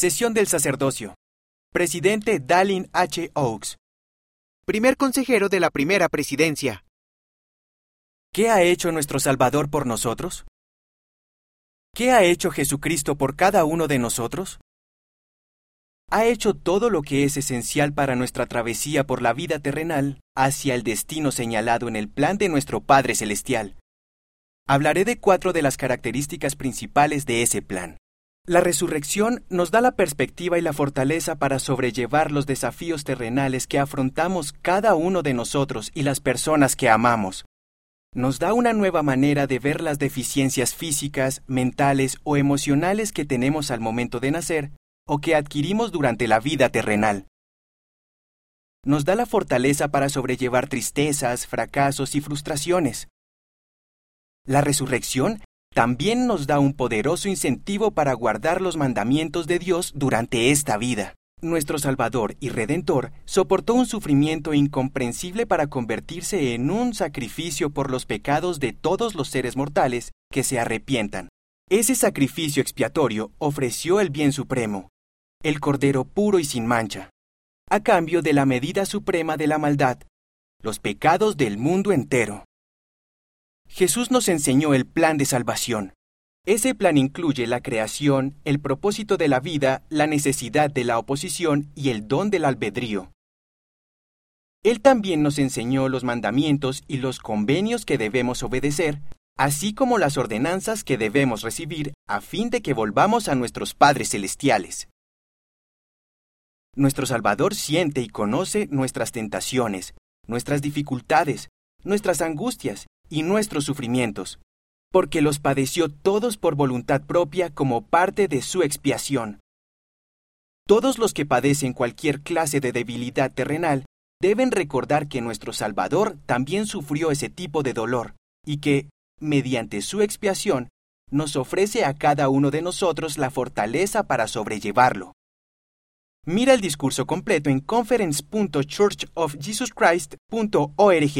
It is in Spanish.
Sesión del sacerdocio. Presidente Dallin H. Oaks. Primer consejero de la primera presidencia. ¿Qué ha hecho nuestro Salvador por nosotros? ¿Qué ha hecho Jesucristo por cada uno de nosotros? Ha hecho todo lo que es esencial para nuestra travesía por la vida terrenal hacia el destino señalado en el plan de nuestro Padre Celestial. Hablaré de cuatro de las características principales de ese plan. La resurrección nos da la perspectiva y la fortaleza para sobrellevar los desafíos terrenales que afrontamos cada uno de nosotros y las personas que amamos. Nos da una nueva manera de ver las deficiencias físicas, mentales o emocionales que tenemos al momento de nacer o que adquirimos durante la vida terrenal. Nos da la fortaleza para sobrellevar tristezas, fracasos y frustraciones. La resurrección también nos da un poderoso incentivo para guardar los mandamientos de Dios durante esta vida. Nuestro Salvador y Redentor soportó un sufrimiento incomprensible para convertirse en un sacrificio por los pecados de todos los seres mortales que se arrepientan. Ese sacrificio expiatorio ofreció el bien supremo, el Cordero puro y sin mancha, a cambio de la medida suprema de la maldad, los pecados del mundo entero. Jesús nos enseñó el plan de salvación. Ese plan incluye la creación, el propósito de la vida, la necesidad de la oposición y el don del albedrío. Él también nos enseñó los mandamientos y los convenios que debemos obedecer, así como las ordenanzas que debemos recibir a fin de que volvamos a nuestros padres celestiales. Nuestro Salvador siente y conoce nuestras tentaciones, nuestras dificultades, nuestras angustias y nuestros sufrimientos, porque los padeció todos por voluntad propia como parte de su expiación. Todos los que padecen cualquier clase de debilidad terrenal deben recordar que nuestro Salvador también sufrió ese tipo de dolor y que, mediante su expiación, nos ofrece a cada uno de nosotros la fortaleza para sobrellevarlo. Mira el discurso completo en conference.churchofjesuschrist.org.